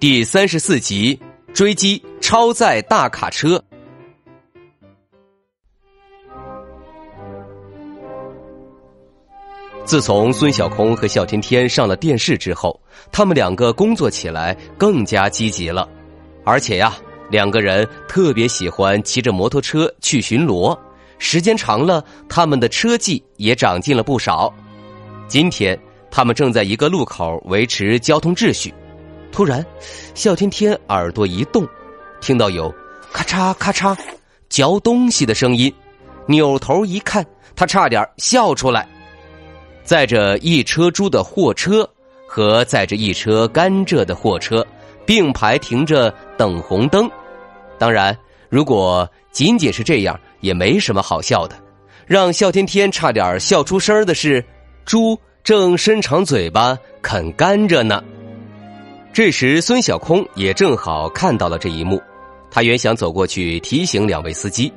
第三十四集：追击超载大卡车。自从孙小空和笑天天上了电视之后，他们两个工作起来更加积极了，而且呀，两个人特别喜欢骑着摩托车去巡逻，时间长了，他们的车技也长进了不少。今天，他们正在一个路口维持交通秩序，突然，笑天天耳朵一动，听到有咔嚓咔嚓嚼东西的声音，扭头一看，他差点笑出来。载着一车猪的货车和载着一车甘蔗的货车并排停着等红灯。当然，如果仅仅是这样，也没什么好笑的。让笑天天差点笑出声的是，猪正伸长嘴巴啃甘蔗呢。这时，孙小空也正好看到了这一幕。他原想走过去提醒两位司机，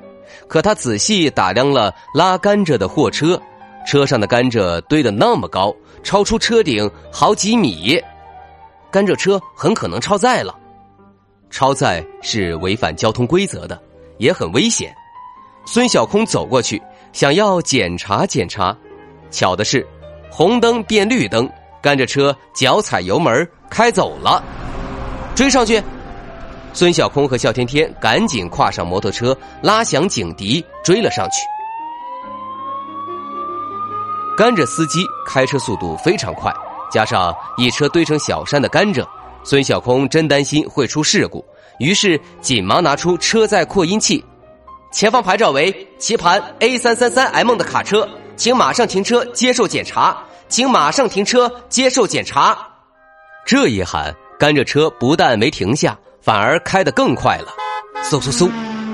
可他仔细打量了拉甘蔗的货车。车上的甘蔗堆得那么高，超出车顶好几米，甘蔗车很可能超载了。超载是违反交通规则的，也很危险。孙小空走过去，想要检查检查，巧的是，红灯变绿灯，甘蔗车脚踩油门开走了。追上去！孙小空和笑天天赶紧跨上摩托车，拉响警笛，追了上去。甘蔗司机开车速度非常快，加上一车堆成小山的甘蔗，孙小空真担心会出事故，于是紧忙拿出车载扩音器：“前方牌照为棋盘 A 三三三 M 的卡车，请马上停车接受检查，请马上停车接受检查。”这一喊，甘蔗车不但没停下，反而开得更快了，嗖嗖嗖。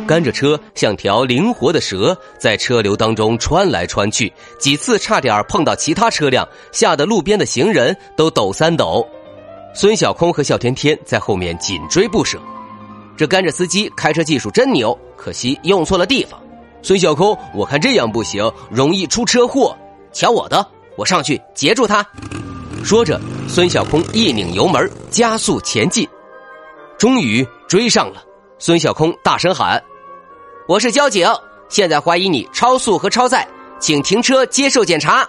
甘蔗车像条灵活的蛇，在车流当中穿来穿去，几次差点碰到其他车辆，吓得路边的行人都抖三抖。孙小空和笑天天在后面紧追不舍。这甘蔗司机开车技术真牛，可惜用错了地方。孙小空，我看这样不行，容易出车祸。瞧我的，我上去截住他。说着，孙小空一拧油门，加速前进，终于追上了。孙小空大声喊。我是交警，现在怀疑你超速和超载，请停车接受检查。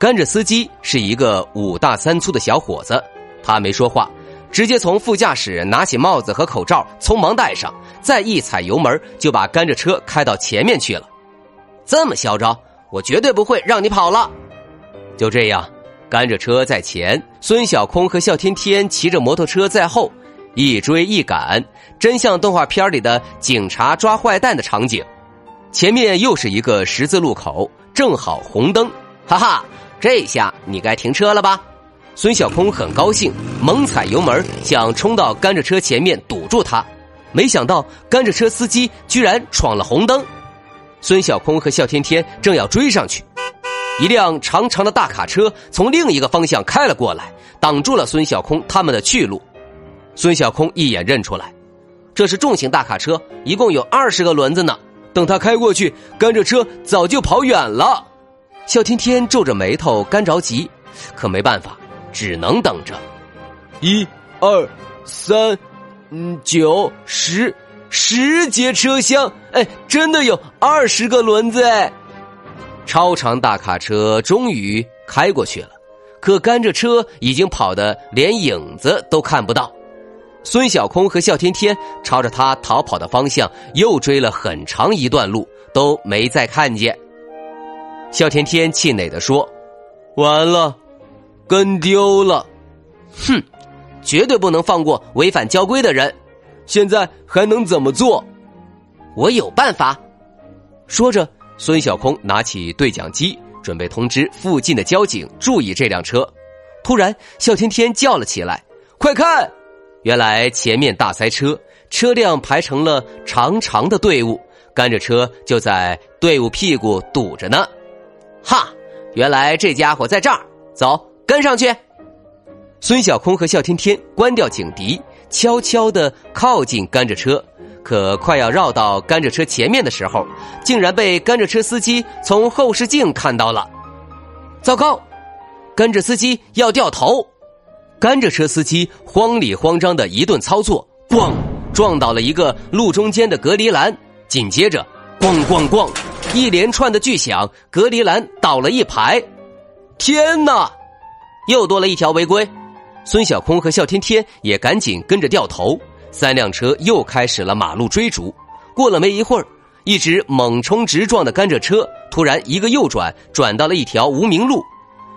甘蔗司机是一个五大三粗的小伙子，他没说话，直接从副驾驶拿起帽子和口罩，匆忙戴上，再一踩油门就把甘蔗车开到前面去了。这么嚣张，我绝对不会让你跑了。就这样，甘蔗车在前，孙小空和笑天天骑着摩托车在后。一追一赶，真像动画片里的警察抓坏蛋的场景。前面又是一个十字路口，正好红灯，哈哈，这下你该停车了吧？孙小空很高兴，猛踩油门，想冲到甘蔗车前面堵住他。没想到甘蔗车司机居然闯了红灯。孙小空和笑天天正要追上去，一辆长长的大卡车从另一个方向开了过来，挡住了孙小空他们的去路。孙小空一眼认出来，这是重型大卡车，一共有二十个轮子呢。等他开过去，甘蔗车早就跑远了。笑天天皱着眉头，干着急，可没办法，只能等着。一、二、三、嗯，九、十，十节车厢，哎，真的有二十个轮子哎！超长大卡车终于开过去了，可甘蔗车已经跑得连影子都看不到。孙小空和笑天天朝着他逃跑的方向又追了很长一段路，都没再看见。笑天天气馁的说：“完了，跟丢了！哼，绝对不能放过违反交规的人。现在还能怎么做？我有办法。”说着，孙小空拿起对讲机，准备通知附近的交警注意这辆车。突然，笑天天叫了起来：“快看！”原来前面大塞车，车辆排成了长长的队伍，甘蔗车就在队伍屁股堵着呢。哈，原来这家伙在这儿，走，跟上去。孙小空和笑天天关掉警笛，悄悄的靠近甘蔗车。可快要绕到甘蔗车前面的时候，竟然被甘蔗车司机从后视镜看到了。糟糕，甘蔗司机要掉头！甘蔗车司机慌里慌张的一顿操作，咣，撞倒了一个路中间的隔离栏。紧接着，咣咣咣，一连串的巨响，隔离栏倒了一排。天哪，又多了一条违规！孙小空和笑天天也赶紧跟着掉头。三辆车又开始了马路追逐。过了没一会儿，一直猛冲直撞的甘蔗车突然一个右转，转到了一条无名路。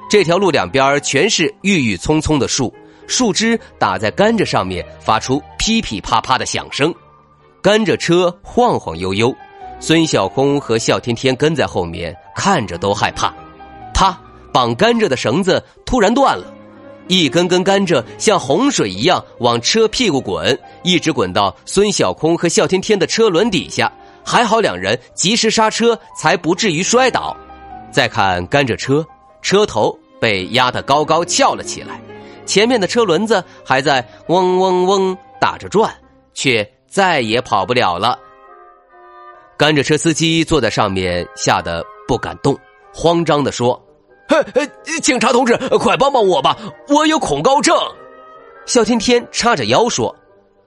这条路两边全是郁郁葱葱的树，树枝打在甘蔗上面，发出噼噼啪啪的响声。甘蔗车晃晃悠悠，孙小空和笑天天跟在后面，看着都害怕。啪！绑甘蔗的绳子突然断了。一根根甘蔗像洪水一样往车屁股滚，一直滚到孙小空和笑天天的车轮底下。还好两人及时刹车，才不至于摔倒。再看甘蔗车，车头被压得高高翘了起来，前面的车轮子还在嗡嗡嗡打着转，却再也跑不了了。甘蔗车司机坐在上面，吓得不敢动，慌张地说。嘿，警察同志，快帮帮我吧！我有恐高症。肖天天叉着腰说：“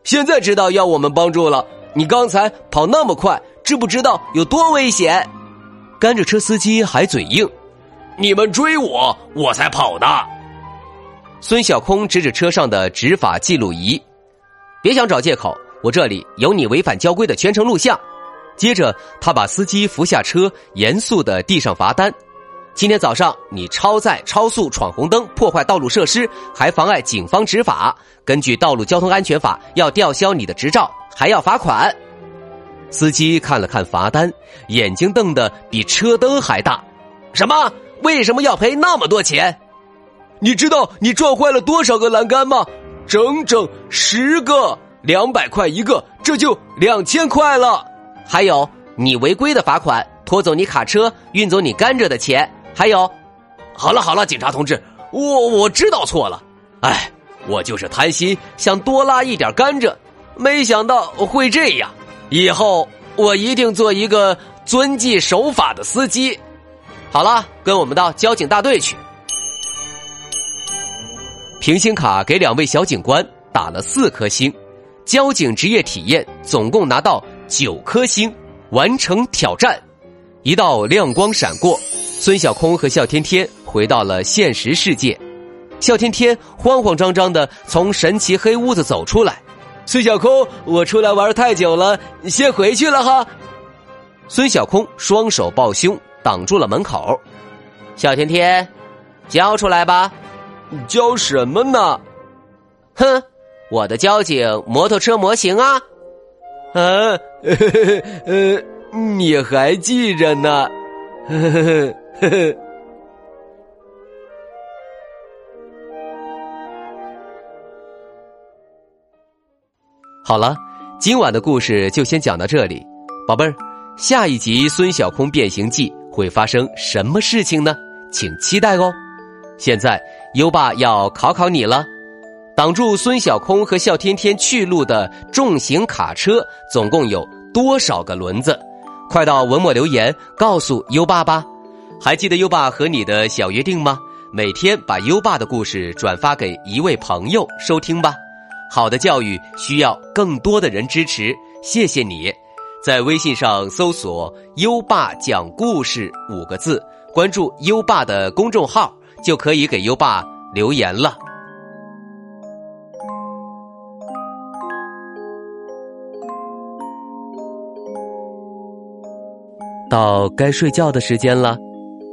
现在知道要我们帮助了。你刚才跑那么快，知不知道有多危险？”甘蔗车司机还嘴硬：“你们追我，我才跑的。”孙小空指指车上的执法记录仪：“别想找借口，我这里有你违反交规的全程录像。”接着，他把司机扶下车，严肃的递上罚单。今天早上你超载、超速、闯红灯、破坏道路设施，还妨碍警方执法。根据《道路交通安全法》，要吊销你的执照，还要罚款。司机看了看罚单，眼睛瞪得比车灯还大。什么？为什么要赔那么多钱？你知道你撞坏了多少个栏杆吗？整整十个，两百块一个，这就两千块了。还有你违规的罚款，拖走你卡车，运走你甘蔗的钱。还有，好了好了，警察同志，我我知道错了，哎，我就是贪心，想多拉一点甘蔗，没想到会这样。以后我一定做一个遵纪守法的司机。好了，跟我们到交警大队去。平行卡给两位小警官打了四颗星，交警职业体验总共拿到九颗星，完成挑战。一道亮光闪过。孙小空和笑天天回到了现实世界，笑天天慌慌张张的从神奇黑屋子走出来。孙小空，我出来玩太久了，先回去了哈。孙小空双手抱胸挡住了门口。笑天天，交出来吧。交什么呢？哼，我的交警摩托车模型啊。啊，呃，你还记着呢？呵呵呵。呵呵，好了，今晚的故事就先讲到这里，宝贝儿，下一集《孙小空变形记》会发生什么事情呢？请期待哦。现在优爸要考考你了，挡住孙小空和笑天天去路的重型卡车总共有多少个轮子？快到文末留言告诉优爸吧。还记得优爸和你的小约定吗？每天把优爸的故事转发给一位朋友收听吧。好的教育需要更多的人支持，谢谢你。在微信上搜索“优爸讲故事”五个字，关注优爸的公众号，就可以给优爸留言了。到该睡觉的时间了。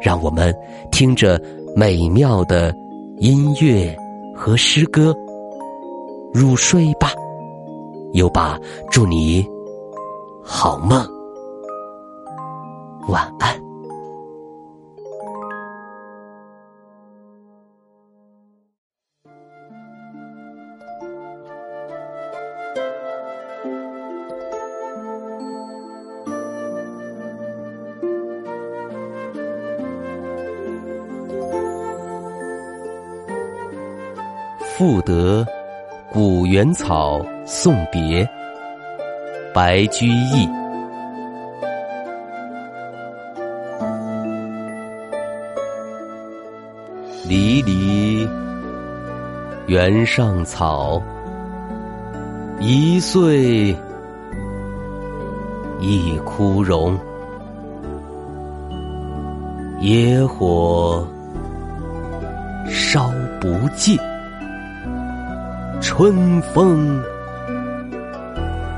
让我们听着美妙的音乐和诗歌入睡吧。优爸，祝你好梦，晚安。赋得古原草送别，白居易。离离原上草，一岁一枯荣。野火烧不尽。春风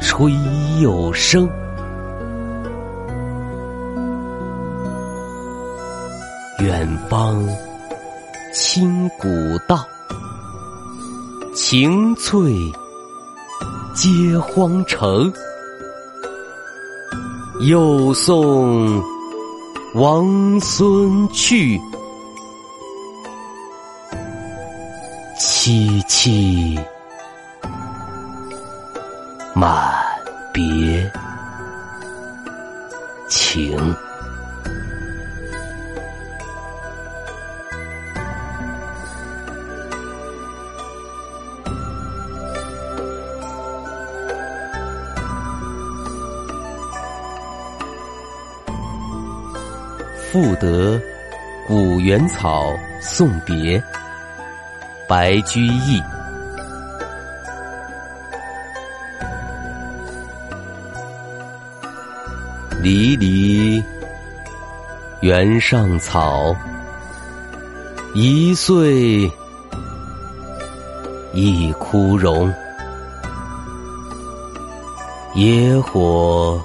吹又生，远方清古道，晴翠接荒城。又送王孙去，萋萋。满别情，赋得古原草送别，白居易。离离原上草，一岁一枯荣。野火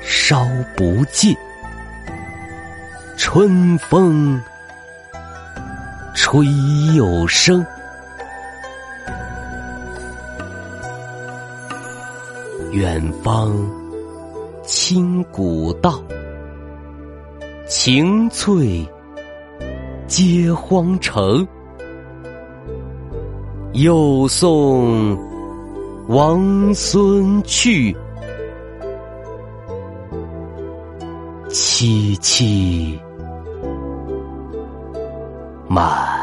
烧不尽，春风吹又生。远方。清古道，晴翠接荒城。又送王孙去，萋萋满